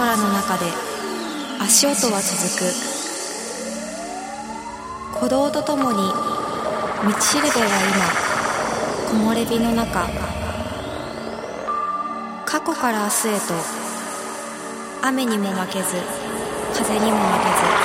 空の中で足音は続く。鼓動とともに道しるべは今木漏れ日の中。過去から明日へと雨にも負けず風にも負けず。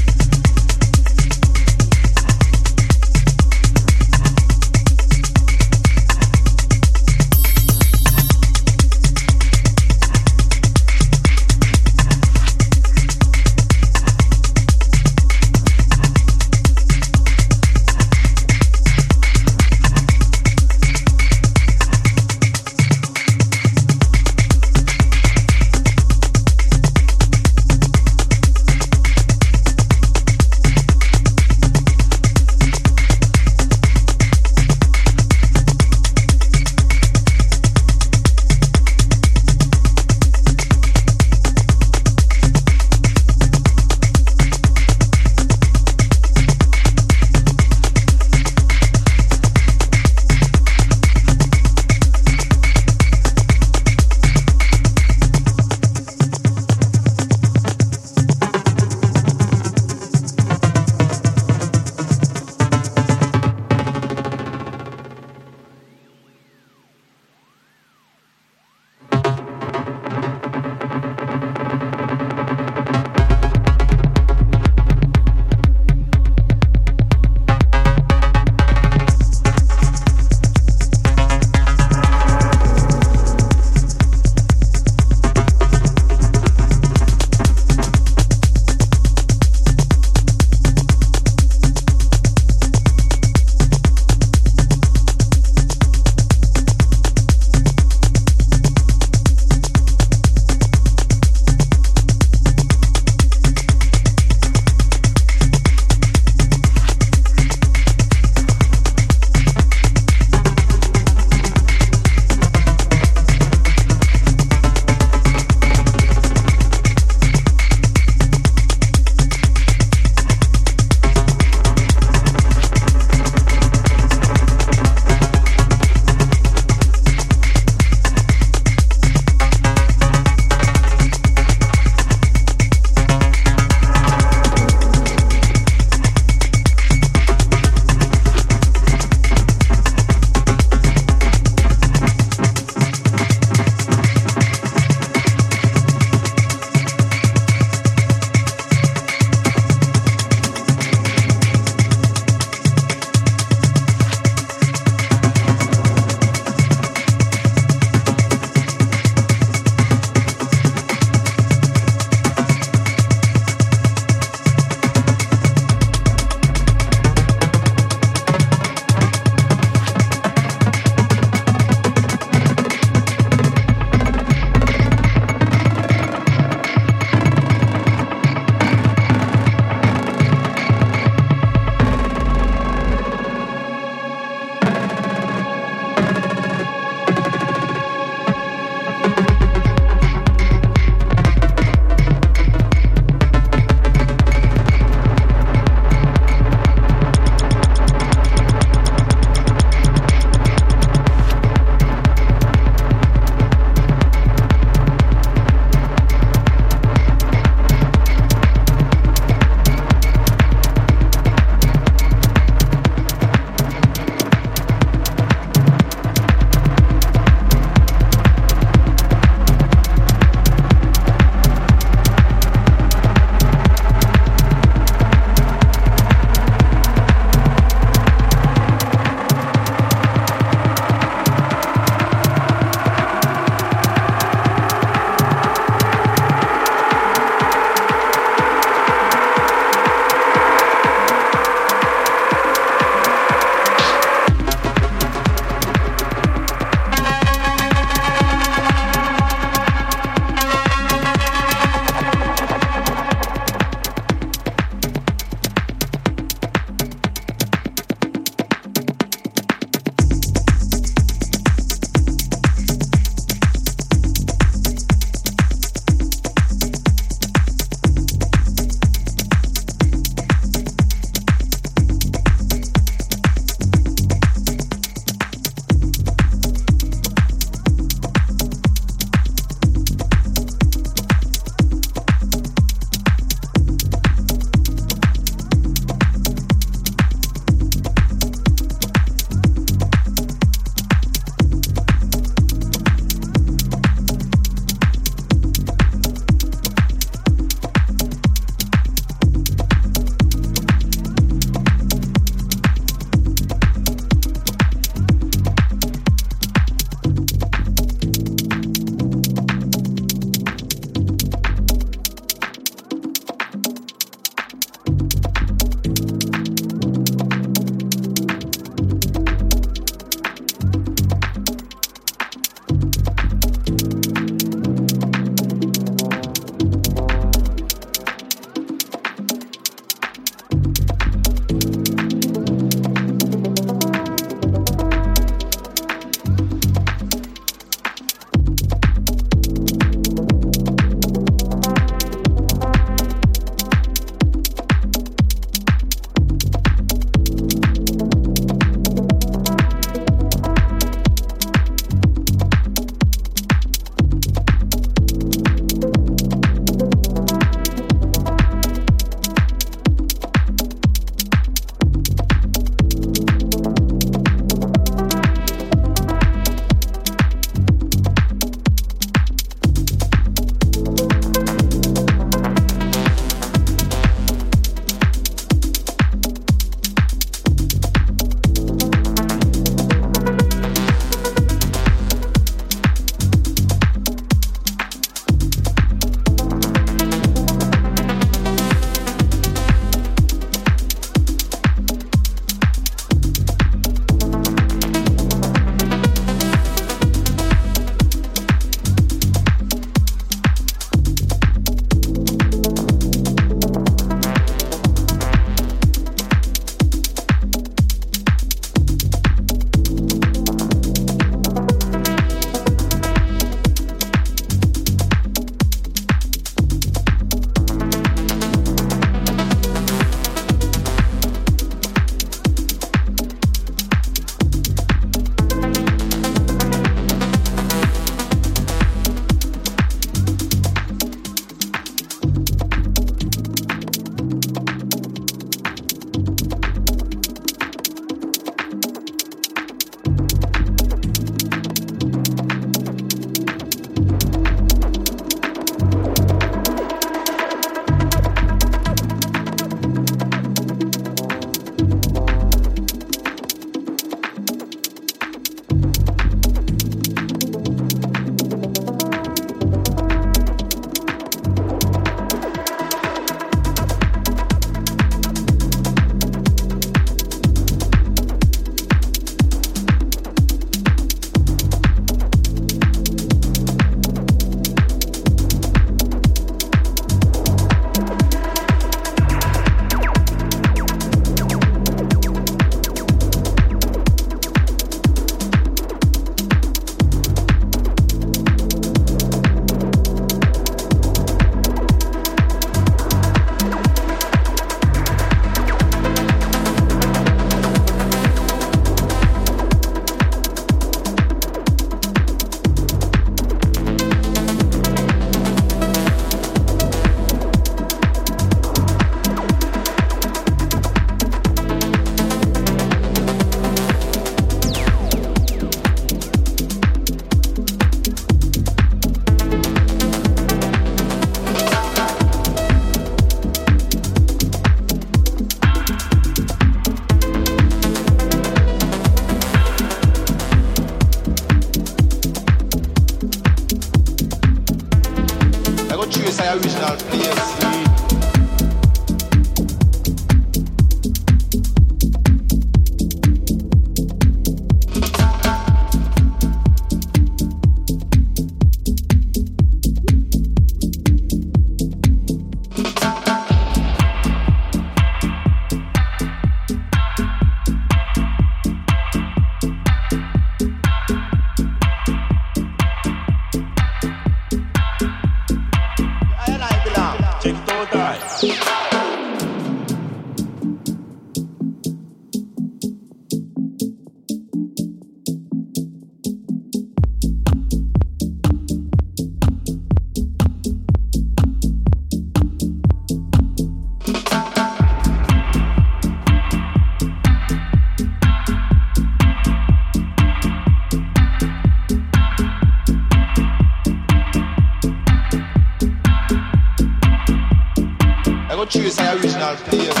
original players.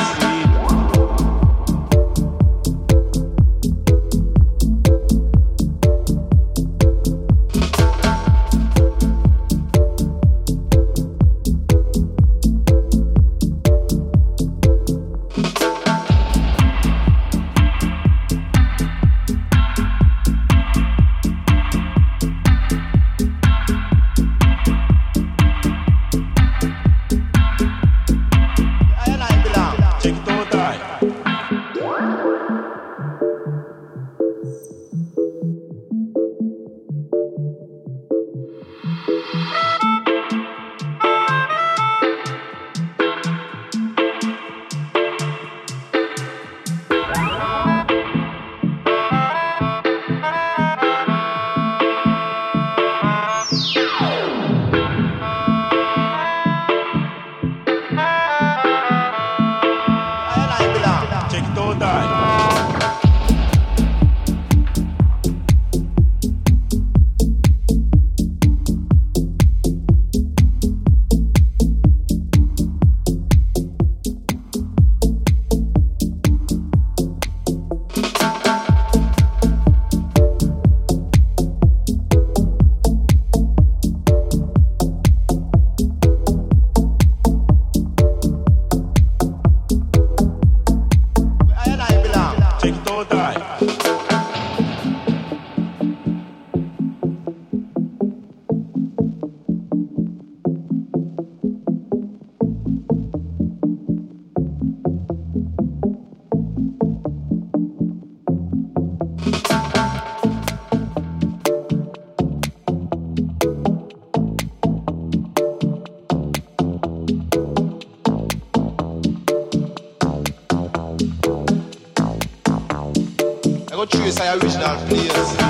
Some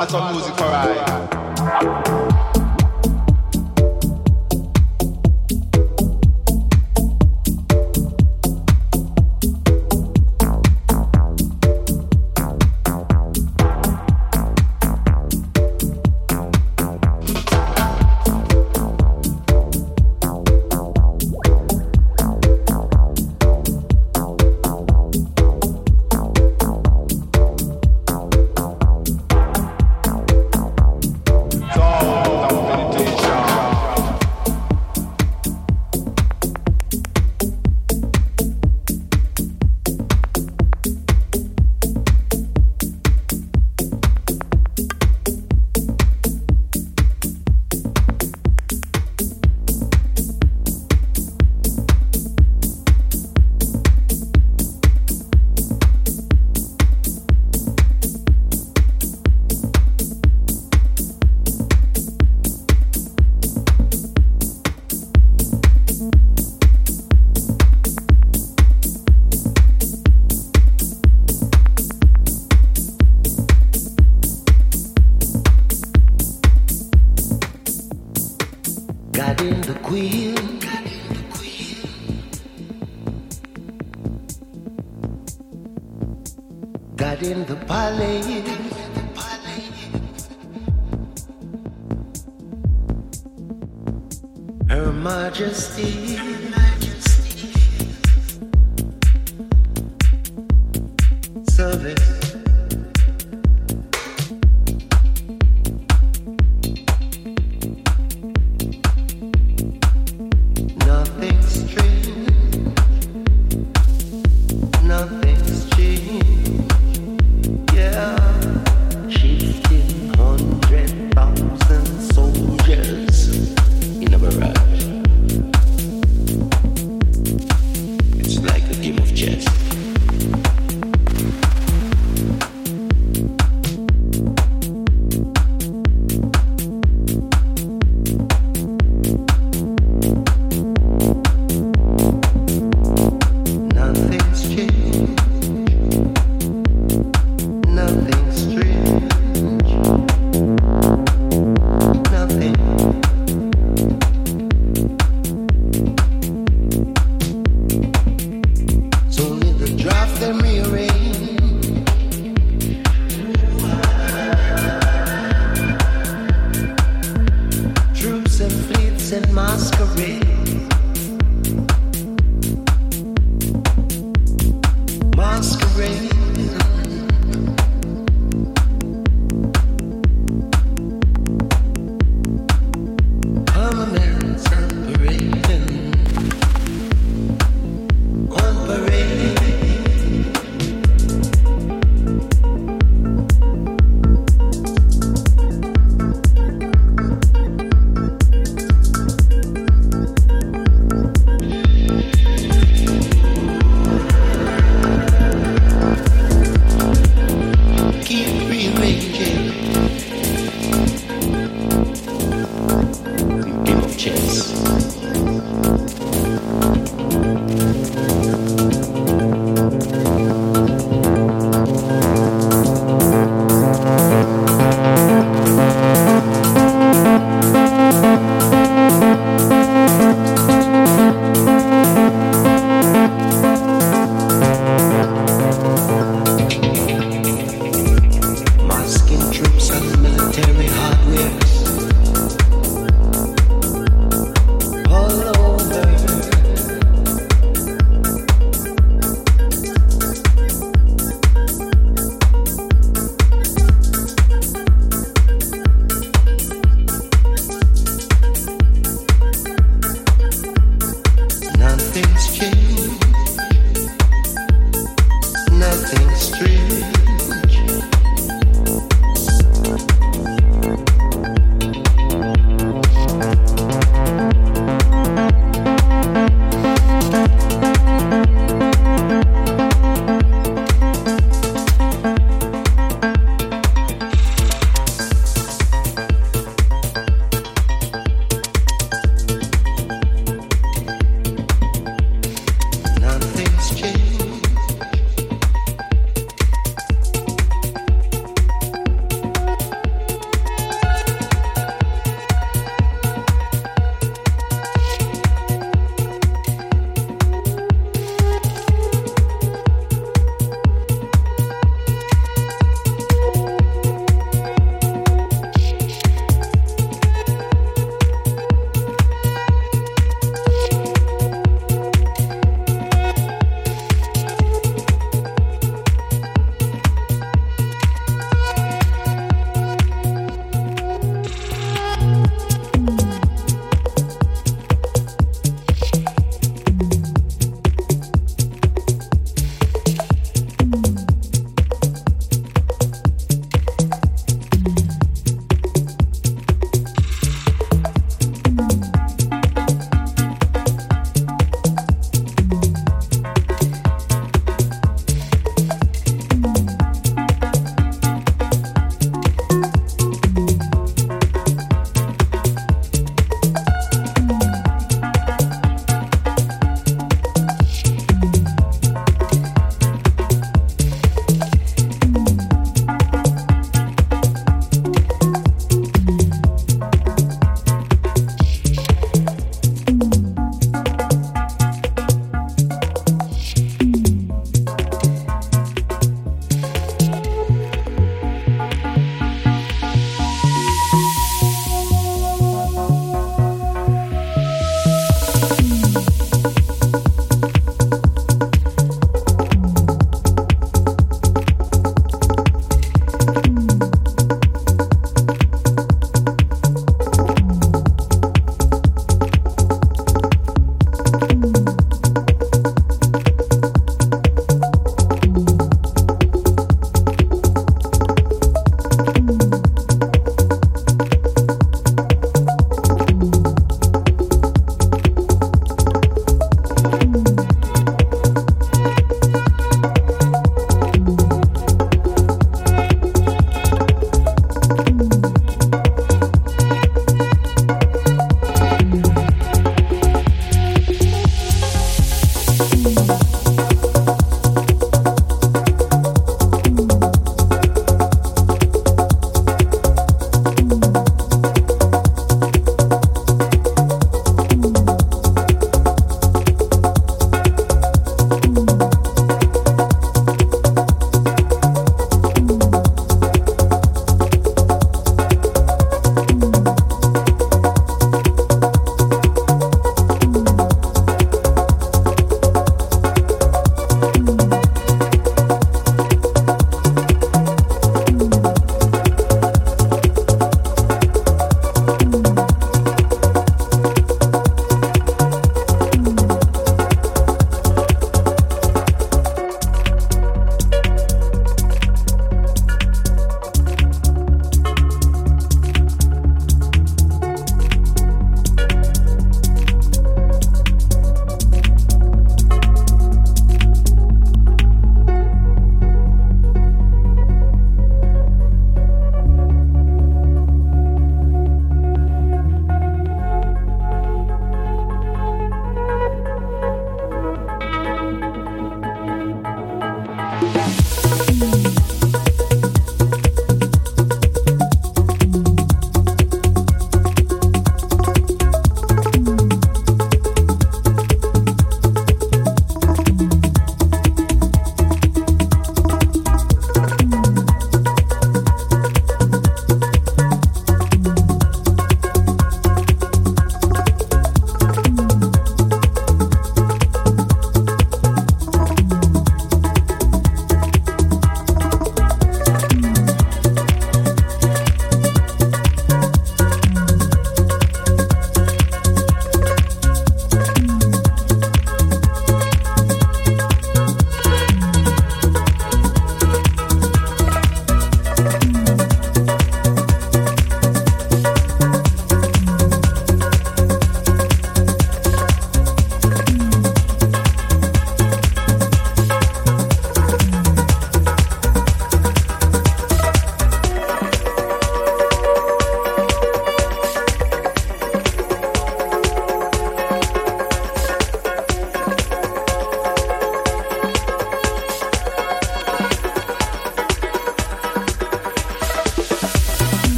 music for I.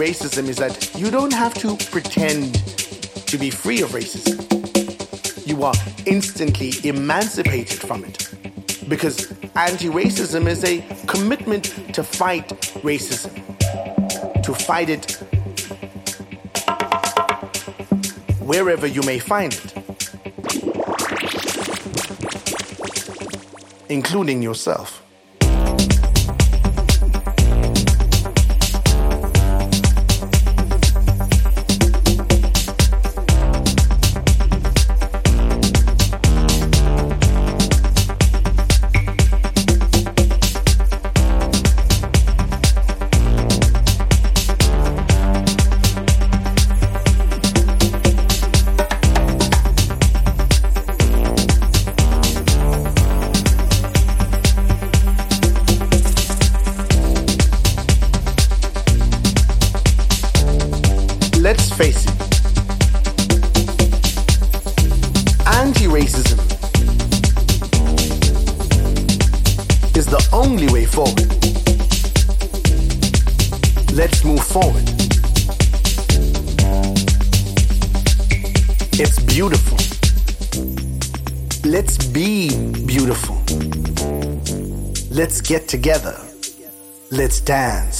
racism is that you don't have to pretend to be free of racism. You are instantly emancipated from it. Because anti racism is a commitment to fight racism, to fight it wherever you may find it, including yourself. Get together. Let's dance.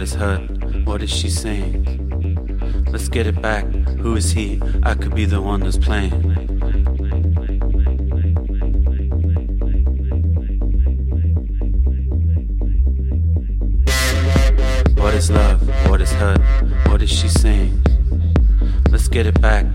What is hurt? What is she saying? Let's get it back. Who is he? I could be the one that's playing. What is love? What is hurt? What is she saying? Let's get it back.